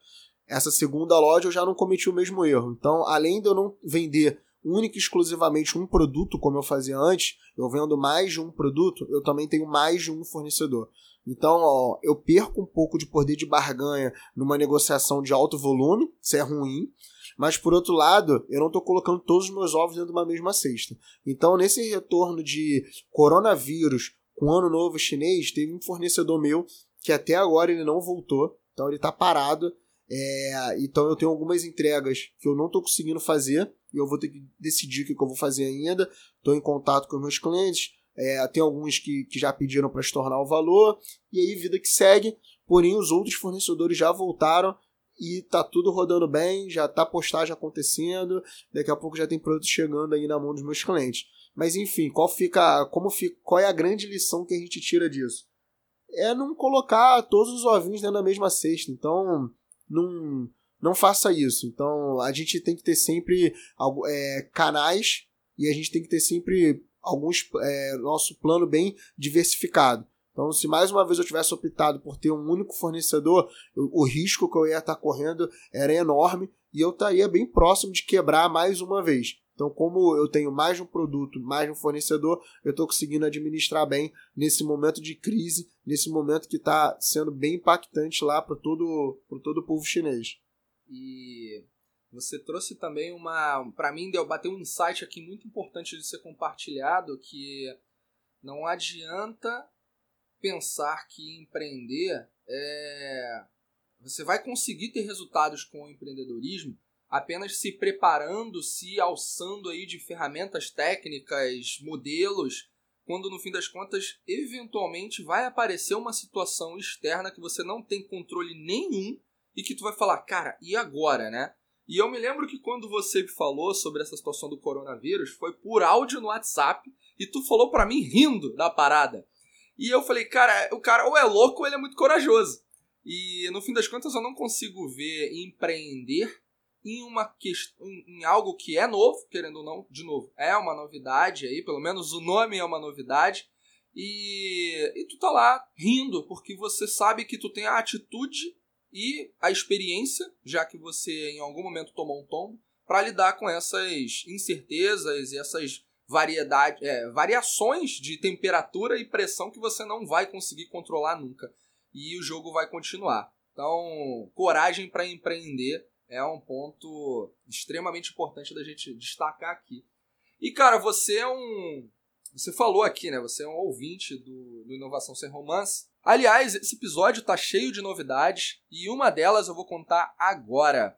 Essa segunda loja eu já não cometi o mesmo erro. Então, além de eu não vender única e exclusivamente um produto, como eu fazia antes, eu vendo mais de um produto, eu também tenho mais de um fornecedor. Então, ó, eu perco um pouco de poder de barganha numa negociação de alto volume, isso é ruim. Mas, por outro lado, eu não estou colocando todos os meus ovos dentro de uma mesma cesta. Então, nesse retorno de coronavírus com ano novo chinês, teve um fornecedor meu que até agora ele não voltou. Então, ele está parado. É, então, eu tenho algumas entregas que eu não estou conseguindo fazer. E eu vou ter que decidir o que eu vou fazer ainda. Estou em contato com meus clientes é, tem alguns que, que já pediram para estornar o valor, e aí vida que segue. Porém, os outros fornecedores já voltaram e tá tudo rodando bem, já tá postagem acontecendo, daqui a pouco já tem produto chegando aí na mão dos meus clientes. Mas enfim, qual fica, como fica, qual é a grande lição que a gente tira disso? É não colocar todos os ovinhos dentro da mesma cesta. Então, não, não faça isso. Então, a gente tem que ter sempre é, canais e a gente tem que ter sempre alguns é, nosso plano bem diversificado. Então, se mais uma vez eu tivesse optado por ter um único fornecedor, o, o risco que eu ia estar correndo era enorme e eu estaria bem próximo de quebrar mais uma vez. Então, como eu tenho mais de um produto, mais de um fornecedor, eu estou conseguindo administrar bem nesse momento de crise, nesse momento que está sendo bem impactante lá para todo, todo o povo chinês. E você trouxe também uma. Para mim, deu bater um insight aqui muito importante de ser compartilhado, que não adianta pensar que empreender é... você vai conseguir ter resultados com o empreendedorismo apenas se preparando, se alçando aí de ferramentas técnicas, modelos, quando no fim das contas eventualmente vai aparecer uma situação externa que você não tem controle nenhum e que tu vai falar, cara, e agora, né? E eu me lembro que quando você falou sobre essa situação do coronavírus, foi por áudio no WhatsApp e tu falou para mim rindo da parada. E eu falei, cara, o cara ou é louco ou ele é muito corajoso. E no fim das contas eu não consigo ver empreender em uma questão, em algo que é novo, querendo ou não, de novo, é uma novidade aí, pelo menos o nome é uma novidade. E, e tu tá lá rindo, porque você sabe que tu tem a atitude e a experiência, já que você em algum momento tomou um tombo, para lidar com essas incertezas e essas variedade, é, variações de temperatura e pressão que você não vai conseguir controlar nunca. E o jogo vai continuar. Então, coragem para empreender é um ponto extremamente importante da gente destacar aqui. E, cara, você é um. Você falou aqui, né? Você é um ouvinte do, do Inovação Sem Romance. Aliás, esse episódio tá cheio de novidades e uma delas eu vou contar agora.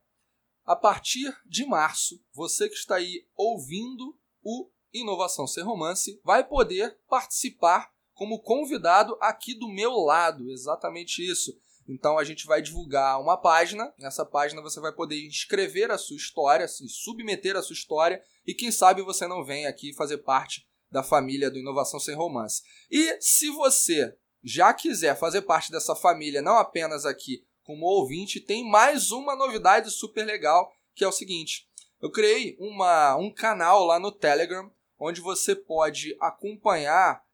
A partir de março, você que está aí ouvindo o Inovação Sem Romance vai poder participar como convidado aqui do meu lado. Exatamente isso. Então a gente vai divulgar uma página. Nessa página você vai poder escrever a sua história, se submeter a sua história e quem sabe você não vem aqui fazer parte da família do Inovação Sem Romance. E se você já quiser fazer parte dessa família, não apenas aqui como ouvinte, tem mais uma novidade super legal, que é o seguinte. Eu criei uma, um canal lá no Telegram, onde você pode acompanhar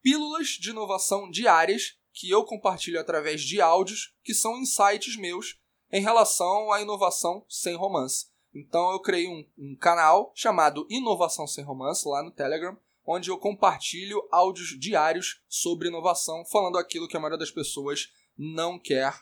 pílulas de inovação diárias que eu compartilho através de áudios, que são insights meus em relação à inovação sem romance. Então eu criei um, um canal chamado Inovação Sem Romance lá no Telegram, onde eu compartilho áudios diários sobre inovação, falando aquilo que a maioria das pessoas não quer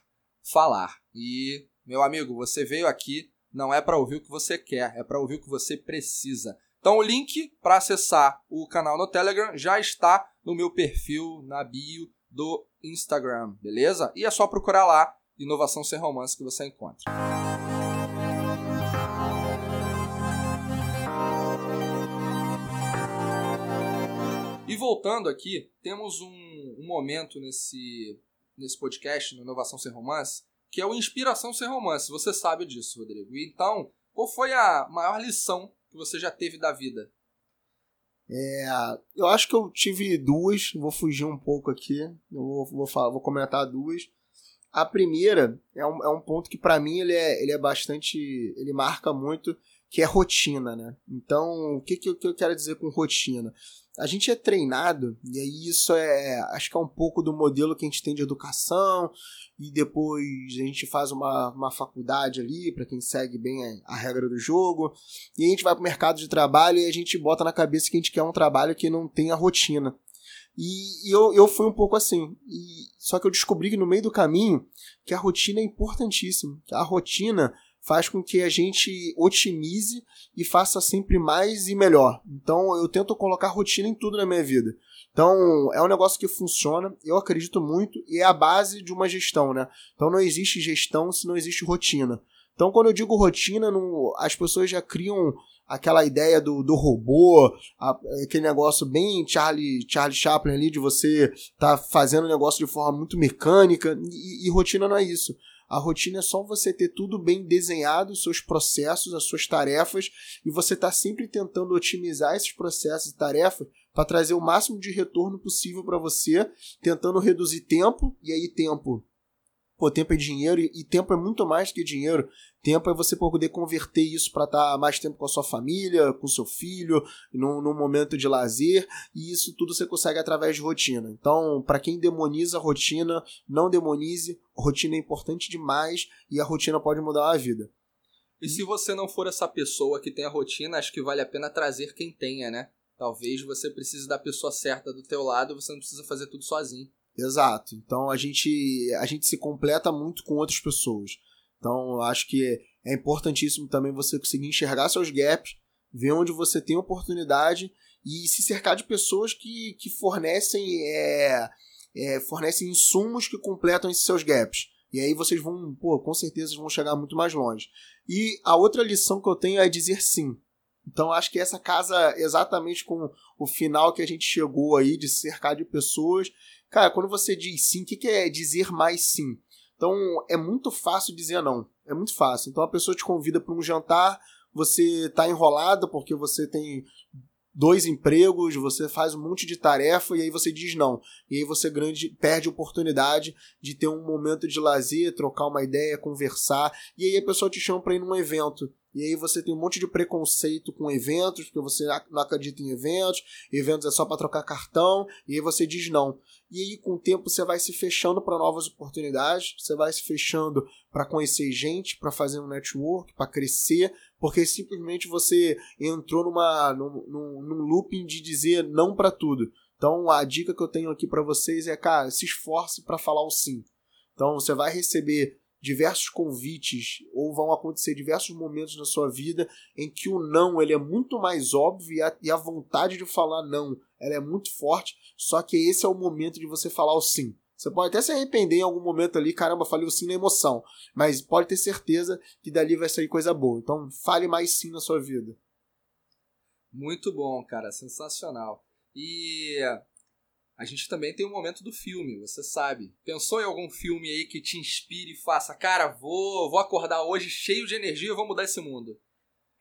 falar. E, meu amigo, você veio aqui não é para ouvir o que você quer, é para ouvir o que você precisa. Então o link para acessar o canal no Telegram já está no meu perfil na bio do Instagram, beleza? E é só procurar lá Inovação Sem Romance que você encontra. E voltando aqui, temos um, um, momento nesse, nesse podcast, no Inovação Sem Romance, que é o Inspiração Sem Romance. Você sabe disso, Rodrigo. Então, qual foi a maior lição que você já teve da vida? É, eu acho que eu tive duas, vou fugir um pouco aqui, eu vou, vou, falar, vou comentar duas. A primeira é um, é um ponto que para mim ele é, ele é bastante, ele marca muito, que é rotina, né? Então, o que, que, eu, que eu quero dizer com rotina? a gente é treinado, e aí isso é, acho que é um pouco do modelo que a gente tem de educação, e depois a gente faz uma, uma faculdade ali, para quem segue bem a, a, regra do jogo, e a gente vai para o mercado de trabalho e a gente bota na cabeça que a gente quer um trabalho que não tenha rotina. E, e eu, eu fui um pouco assim, e, só que eu descobri que no meio do caminho que a rotina é importantíssima, que a rotina faz com que a gente otimize e faça sempre mais e melhor. Então eu tento colocar rotina em tudo na minha vida. Então é um negócio que funciona, eu acredito muito e é a base de uma gestão, né? Então não existe gestão se não existe rotina. Então quando eu digo rotina, não, as pessoas já criam aquela ideia do, do robô, a, aquele negócio bem Charlie, Charlie Chaplin ali de você tá fazendo o negócio de forma muito mecânica e, e rotina não é isso. A rotina é só você ter tudo bem desenhado, seus processos, as suas tarefas, e você está sempre tentando otimizar esses processos e tarefas para trazer o máximo de retorno possível para você, tentando reduzir tempo, e aí tempo Pô, tempo é dinheiro e, tempo é muito mais que dinheiro. Tempo é você poder converter isso para estar tá mais tempo com a sua família, com seu filho, num, num, momento de lazer, e isso tudo você consegue através de rotina. Então, para quem demoniza a rotina, não demonize. Rotina é importante demais e a rotina pode mudar a vida. E se você não for essa pessoa que tem a rotina, acho que vale a pena trazer quem tenha, né? Talvez você precise da pessoa certa do teu lado, você não precisa fazer tudo sozinho. Exato. Então a gente, a gente se completa muito com outras pessoas. Então eu acho que é importantíssimo também você conseguir enxergar seus gaps, ver onde você tem oportunidade e se cercar de pessoas que, que fornecem, é, é, fornecem insumos que completam esses seus gaps. E aí vocês vão, pô, com certeza vão chegar muito mais longe. E a outra lição que eu tenho é dizer sim. Então acho que essa casa, exatamente com o final que a gente chegou aí, de cercar de pessoas. Cara, quando você diz sim, o que, que é dizer mais sim? Então é muito fácil dizer não. É muito fácil. Então a pessoa te convida para um jantar, você tá enrolado porque você tem dois empregos, você faz um monte de tarefa e aí você diz não. E aí você grande, perde a oportunidade de ter um momento de lazer, trocar uma ideia, conversar. E aí a pessoa te chama para ir num evento. E aí você tem um monte de preconceito com eventos, porque você não acredita em eventos, eventos é só para trocar cartão, e aí você diz não. E aí com o tempo você vai se fechando para novas oportunidades, você vai se fechando para conhecer gente, para fazer um network, para crescer, porque simplesmente você entrou numa num, num looping de dizer não para tudo. Então a dica que eu tenho aqui para vocês é, cara, se esforce para falar o sim. Então você vai receber diversos convites ou vão acontecer diversos momentos na sua vida em que o não ele é muito mais óbvio e a, e a vontade de falar não ela é muito forte, só que esse é o momento de você falar o sim. Você pode até se arrepender em algum momento ali, caramba, falei o sim na emoção, mas pode ter certeza que dali vai sair coisa boa. Então, fale mais sim na sua vida. Muito bom, cara, sensacional. E a gente também tem o momento do filme, você sabe. Pensou em algum filme aí que te inspire e faça, cara, vou, vou acordar hoje cheio de energia e vou mudar esse mundo?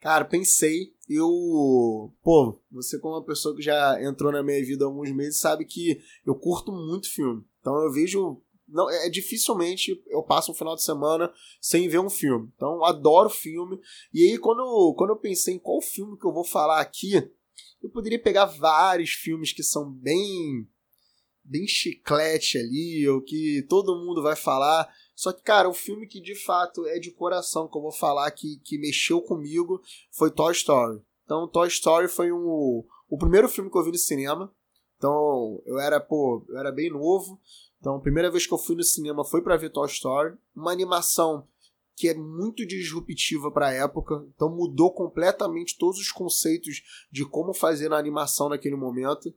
Cara, pensei. Eu. Pô, você, como uma pessoa que já entrou na minha vida há alguns meses, sabe que eu curto muito filme. Então eu vejo. Não, é dificilmente eu passo um final de semana sem ver um filme. Então adoro filme. E aí, quando, quando eu pensei em qual filme que eu vou falar aqui, eu poderia pegar vários filmes que são bem bem chiclete ali, ou que todo mundo vai falar. Só que, cara, o filme que de fato é de coração, que eu vou falar que, que mexeu comigo, foi Toy Story. Então, Toy Story foi um, o primeiro filme que eu vi no cinema. Então, eu era, pô, eu era bem novo. Então, a primeira vez que eu fui no cinema foi para ver Toy Story. Uma animação que é muito disruptiva para a época, então mudou completamente todos os conceitos de como fazer na animação naquele momento.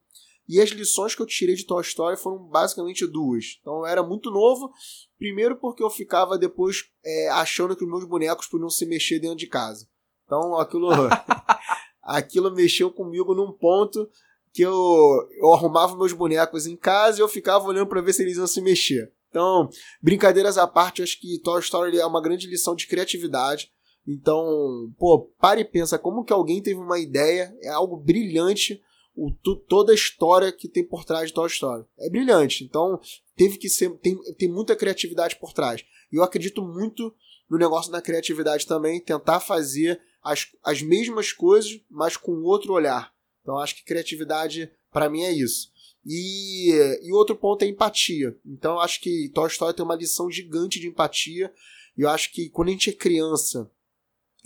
E as lições que eu tirei de Toy Story foram basicamente duas. Então eu era muito novo, primeiro porque eu ficava depois é, achando que os meus bonecos podiam se mexer dentro de casa. Então aquilo, (laughs) aquilo mexeu comigo num ponto que eu, eu arrumava meus bonecos em casa e eu ficava olhando para ver se eles iam se mexer. Então, brincadeiras à parte, acho que Toy Story é uma grande lição de criatividade. Então, pô, pare e pensa como que alguém teve uma ideia, é algo brilhante o, toda a história que tem por trás de Toy Story. É brilhante. Então, teve que ser. Tem, tem muita criatividade por trás. E eu acredito muito no negócio da criatividade também, tentar fazer as, as mesmas coisas, mas com outro olhar. Então, acho que criatividade, para mim, é isso. E, e outro ponto é empatia. Então, acho que Toy Story tem uma lição gigante de empatia. E eu acho que quando a gente é criança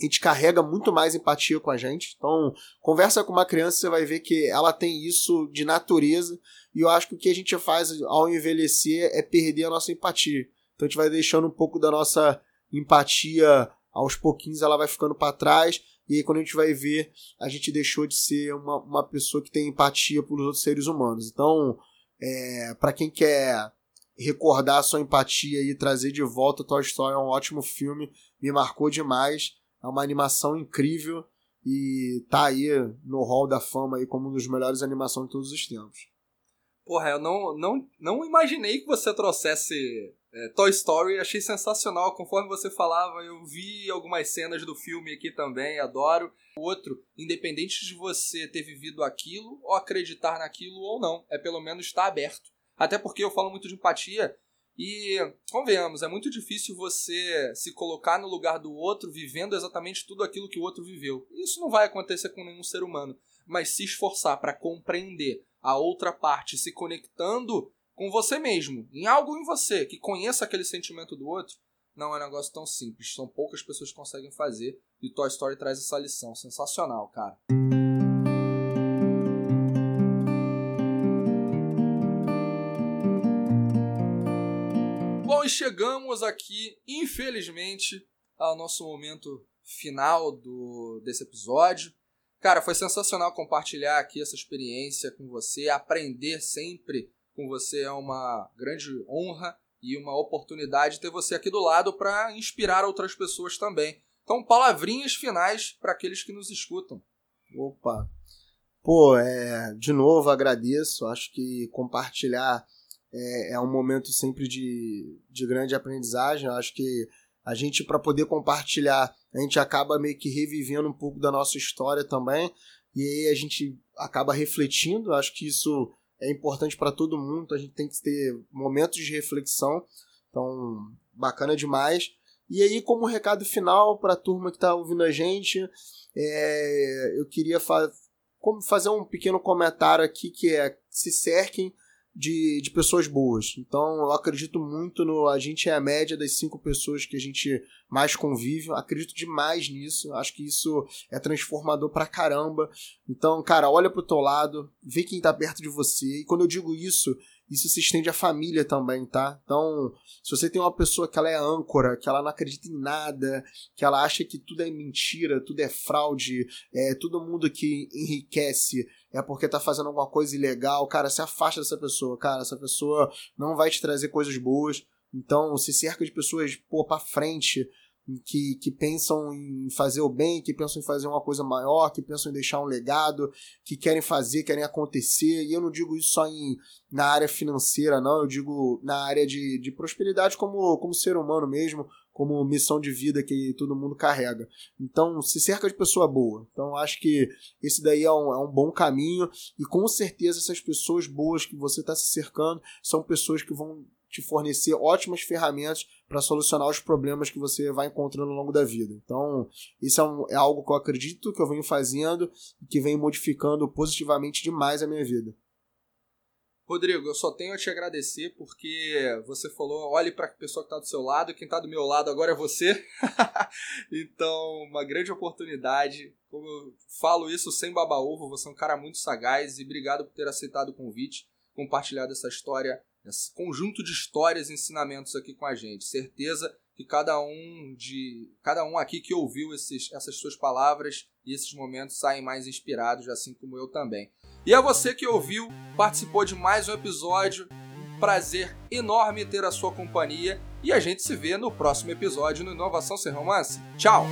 a gente carrega muito mais empatia com a gente. Então, conversa com uma criança, você vai ver que ela tem isso de natureza. E eu acho que o que a gente faz ao envelhecer é perder a nossa empatia. Então, a gente vai deixando um pouco da nossa empatia aos pouquinhos, ela vai ficando para trás. E aí, quando a gente vai ver, a gente deixou de ser uma, uma pessoa que tem empatia pelos outros seres humanos. Então, é, para quem quer recordar a sua empatia e trazer de volta Toy Story é um ótimo filme, me marcou demais. É uma animação incrível e tá aí no hall da fama aí como uma das melhores animações de todos os tempos. Porra, eu não, não, não imaginei que você trouxesse é, Toy Story, achei sensacional. Conforme você falava, eu vi algumas cenas do filme aqui também, adoro. Outro, independente de você ter vivido aquilo, ou acreditar naquilo ou não, é pelo menos estar aberto. Até porque eu falo muito de empatia, e, convenhamos, é muito difícil você se colocar no lugar do outro vivendo exatamente tudo aquilo que o outro viveu. Isso não vai acontecer com nenhum ser humano. Mas se esforçar para compreender a outra parte, se conectando com você mesmo, em algo em você, que conheça aquele sentimento do outro, não é um negócio tão simples. São poucas pessoas que conseguem fazer. E Toy Story traz essa lição. Sensacional, cara. Chegamos aqui, infelizmente, ao nosso momento final do, desse episódio. Cara, foi sensacional compartilhar aqui essa experiência com você. Aprender sempre com você é uma grande honra e uma oportunidade ter você aqui do lado para inspirar outras pessoas também. Então, palavrinhas finais para aqueles que nos escutam. Opa! Pô, é, de novo agradeço. Acho que compartilhar é, é um momento sempre de, de grande aprendizagem. Acho que a gente, para poder compartilhar, a gente acaba meio que revivendo um pouco da nossa história também. E aí a gente acaba refletindo. Acho que isso é importante para todo mundo. A gente tem que ter momentos de reflexão. Então, bacana demais. E aí, como recado final para a turma que está ouvindo a gente, é, eu queria fa fazer um pequeno comentário aqui que é se cerquem de, de pessoas boas. Então eu acredito muito no. A gente é a média das cinco pessoas que a gente mais convive. Acredito demais nisso. Acho que isso é transformador pra caramba. Então, cara, olha pro teu lado, vê quem tá perto de você. E quando eu digo isso, isso se estende à família também, tá? Então, se você tem uma pessoa que ela é âncora, que ela não acredita em nada, que ela acha que tudo é mentira, tudo é fraude, é todo mundo que enriquece é porque tá fazendo alguma coisa ilegal, cara, se afasta dessa pessoa, cara, essa pessoa não vai te trazer coisas boas. Então, se cerca de pessoas, pô, pra frente, que, que pensam em fazer o bem, que pensam em fazer uma coisa maior, que pensam em deixar um legado, que querem fazer, querem acontecer. E eu não digo isso só em, na área financeira, não, eu digo na área de, de prosperidade como, como ser humano mesmo, como missão de vida que todo mundo carrega. Então, se cerca de pessoa boa. Então, acho que esse daí é um, é um bom caminho e com certeza essas pessoas boas que você está se cercando são pessoas que vão te fornecer ótimas ferramentas para solucionar os problemas que você vai encontrando ao longo da vida. Então, isso é, um, é algo que eu acredito que eu venho fazendo e que vem modificando positivamente demais a minha vida. Rodrigo, eu só tenho a te agradecer porque você falou, olhe para a pessoa que está do seu lado, quem está do meu lado agora é você. (laughs) então, uma grande oportunidade. Como eu falo isso sem baba-ovo, você é um cara muito sagaz e obrigado por ter aceitado o convite, compartilhado essa história, esse conjunto de histórias e ensinamentos aqui com a gente. Certeza que cada um de cada um aqui que ouviu esses, essas suas palavras e esses momentos saem mais inspirados, assim como eu também. E a você que ouviu, participou de mais um episódio. Um prazer enorme ter a sua companhia e a gente se vê no próximo episódio no Inovação Sem Romance. Tchau!